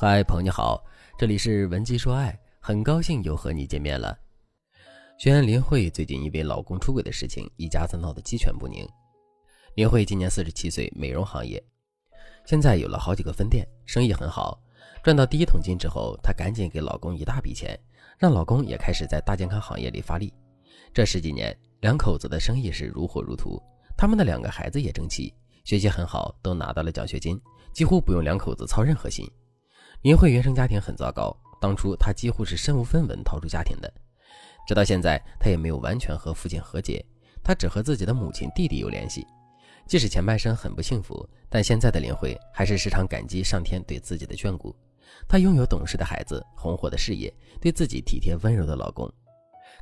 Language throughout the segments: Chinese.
嗨，朋友你好，这里是文姬说爱，很高兴又和你见面了。学员林慧最近因为老公出轨的事情，一家子闹得鸡犬不宁。林慧今年四十七岁，美容行业，现在有了好几个分店，生意很好。赚到第一桶金之后，她赶紧给老公一大笔钱，让老公也开始在大健康行业里发力。这十几年，两口子的生意是如火如荼，他们的两个孩子也争气，学习很好，都拿到了奖学金，几乎不用两口子操任何心。林慧原生家庭很糟糕，当初她几乎是身无分文逃出家庭的，直到现在，她也没有完全和父亲和解，她只和自己的母亲、弟弟有联系。即使前半生很不幸福，但现在的林慧还是时常感激上天对自己的眷顾。她拥有懂事的孩子、红火的事业、对自己体贴温柔的老公。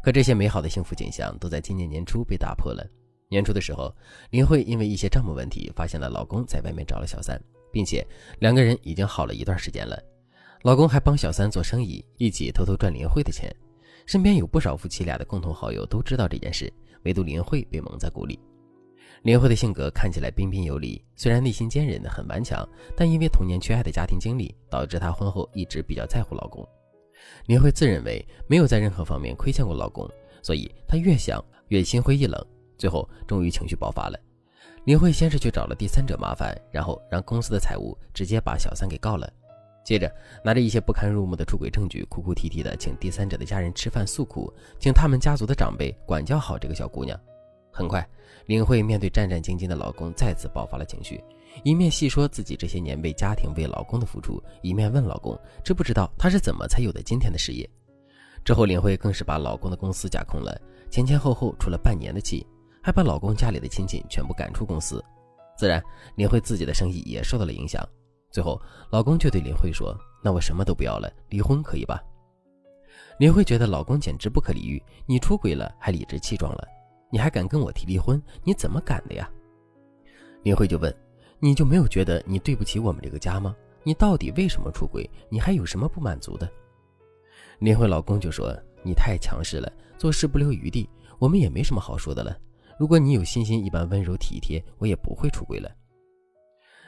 可这些美好的幸福景象都在今年年初被打破了。年初的时候，林慧因为一些账目问题，发现了老公在外面找了小三。并且两个人已经好了一段时间了，老公还帮小三做生意，一起偷偷赚林慧的钱。身边有不少夫妻俩的共同好友都知道这件事，唯独林慧被蒙在鼓里。林慧的性格看起来彬彬有礼，虽然内心坚韧的很顽强，但因为童年缺爱的家庭经历，导致她婚后一直比较在乎老公。林慧自认为没有在任何方面亏欠过老公，所以她越想越心灰意冷，最后终于情绪爆发了。林慧先是去找了第三者麻烦，然后让公司的财务直接把小三给告了，接着拿着一些不堪入目的出轨证据，哭哭啼啼的请第三者的家人吃饭诉苦，请他们家族的长辈管教好这个小姑娘。很快，林慧面对战战兢兢的老公，再次爆发了情绪，一面细说自己这些年为家庭、为老公的付出，一面问老公知不知道她是怎么才有的今天的事业。之后，林慧更是把老公的公司架空了，前前后后出了半年的气。还把老公家里的亲戚全部赶出公司，自然林慧自己的生意也受到了影响。最后，老公就对林慧说：“那我什么都不要了，离婚可以吧？”林慧觉得老公简直不可理喻，你出轨了还理直气壮了，你还敢跟我提离婚？你怎么敢的呀？林慧就问：“你就没有觉得你对不起我们这个家吗？你到底为什么出轨？你还有什么不满足的？”林慧老公就说：“你太强势了，做事不留余地，我们也没什么好说的了。”如果你有欣欣一般温柔体贴，我也不会出轨了。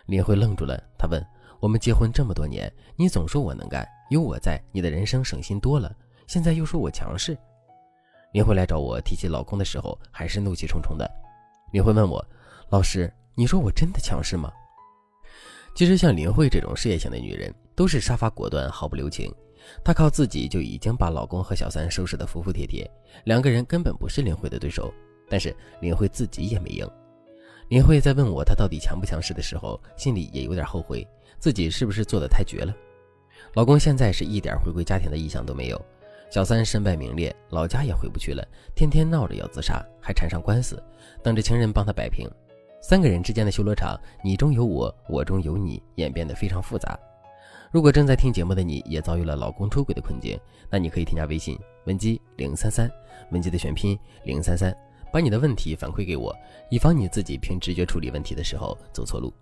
林慧愣住了，她问：“我们结婚这么多年，你总说我能干，有我在，你的人生省心多了。现在又说我强势。”林慧来找我提起老公的时候，还是怒气冲冲的。林慧问我：“老师，你说我真的强势吗？”其实像林慧这种事业型的女人，都是杀伐果断、毫不留情。她靠自己就已经把老公和小三收拾得服服帖帖，两个人根本不是林慧的对手。但是林慧自己也没赢。林慧在问我她到底强不强势的时候，心里也有点后悔，自己是不是做的太绝了？老公现在是一点回归家庭的意向都没有，小三身败名裂，老家也回不去了，天天闹着要自杀，还缠上官司，等着情人帮他摆平。三个人之间的修罗场，你中有我，我中有你，演变得非常复杂。如果正在听节目的你也遭遇了老公出轨的困境，那你可以添加微信文姬零三三，文姬的全拼零三三。把你的问题反馈给我，以防你自己凭直觉处理问题的时候走错路。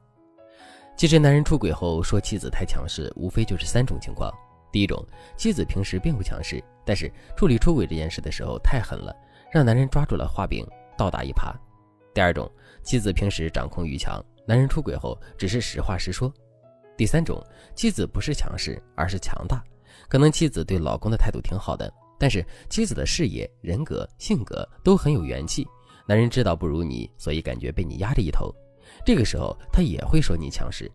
其实，男人出轨后说妻子太强势，无非就是三种情况：第一种，妻子平时并不强势，但是处理出轨这件事的时候太狠了，让男人抓住了画柄，倒打一耙；第二种，妻子平时掌控欲强，男人出轨后只是实话实说；第三种，妻子不是强势，而是强大，可能妻子对老公的态度挺好的。但是妻子的事业、人格、性格都很有元气，男人知道不如你，所以感觉被你压着一头。这个时候他也会说你强势。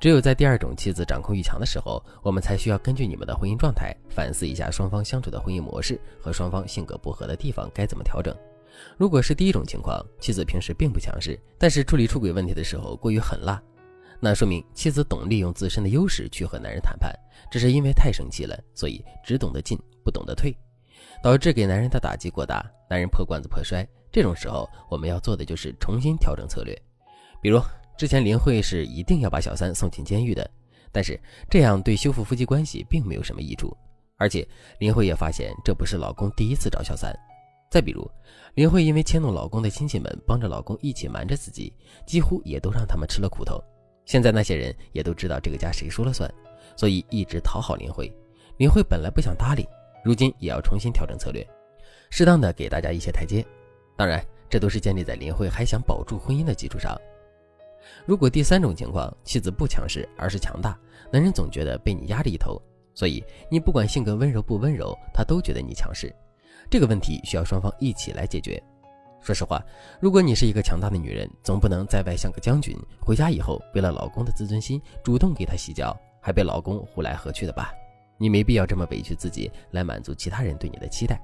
只有在第二种妻子掌控欲强的时候，我们才需要根据你们的婚姻状态反思一下双方相处的婚姻模式和双方性格不合的地方该怎么调整。如果是第一种情况，妻子平时并不强势，但是处理出轨问题的时候过于狠辣。那说明妻子懂利用自身的优势去和男人谈判，只是因为太生气了，所以只懂得进不懂得退，导致给男人的打击过大，男人破罐子破摔。这种时候，我们要做的就是重新调整策略。比如之前林慧是一定要把小三送进监狱的，但是这样对修复夫妻关系并没有什么益处，而且林慧也发现这不是老公第一次找小三。再比如，林慧因为迁怒老公的亲戚们帮着老公一起瞒着自己，几乎也都让他们吃了苦头。现在那些人也都知道这个家谁说了算，所以一直讨好林慧。林慧本来不想搭理，如今也要重新调整策略，适当的给大家一些台阶。当然，这都是建立在林慧还想保住婚姻的基础上。如果第三种情况，妻子不强势而是强大，男人总觉得被你压着一头，所以你不管性格温柔不温柔，他都觉得你强势。这个问题需要双方一起来解决。说实话，如果你是一个强大的女人，总不能在外像个将军，回家以后为了老公的自尊心主动给他洗脚，还被老公呼来喝去的吧？你没必要这么委屈自己来满足其他人对你的期待。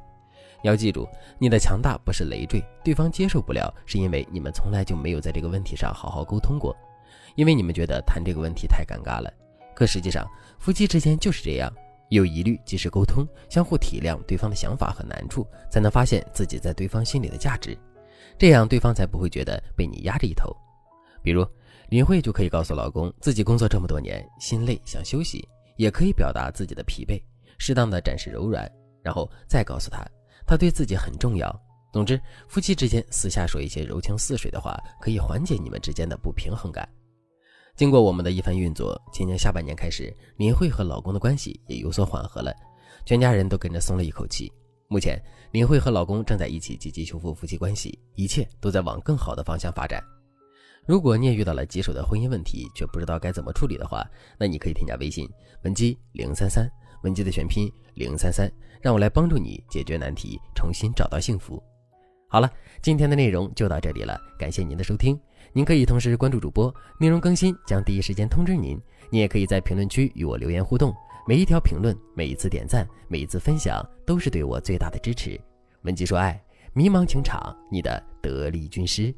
要记住，你的强大不是累赘，对方接受不了，是因为你们从来就没有在这个问题上好好沟通过，因为你们觉得谈这个问题太尴尬了。可实际上，夫妻之间就是这样，有疑虑及时沟通，相互体谅对方的想法和难处，才能发现自己在对方心里的价值，这样对方才不会觉得被你压着一头。比如林慧就可以告诉老公，自己工作这么多年，心累想休息，也可以表达自己的疲惫，适当的展示柔软，然后再告诉他。他对自己很重要。总之，夫妻之间私下说一些柔情似水的话，可以缓解你们之间的不平衡感。经过我们的一番运作，今年下半年开始，林慧和老公的关系也有所缓和了，全家人都跟着松了一口气。目前，林慧和老公正在一起积极修复夫妻关系，一切都在往更好的方向发展。如果你也遇到了棘手的婚姻问题，却不知道该怎么处理的话，那你可以添加微信文姬零三三。文姬的全拼零三三，让我来帮助你解决难题，重新找到幸福。好了，今天的内容就到这里了，感谢您的收听。您可以同时关注主播，内容更新将第一时间通知您。你也可以在评论区与我留言互动，每一条评论、每一次点赞、每一次分享，都是对我最大的支持。文姬说爱，迷茫情场，你的得力军师。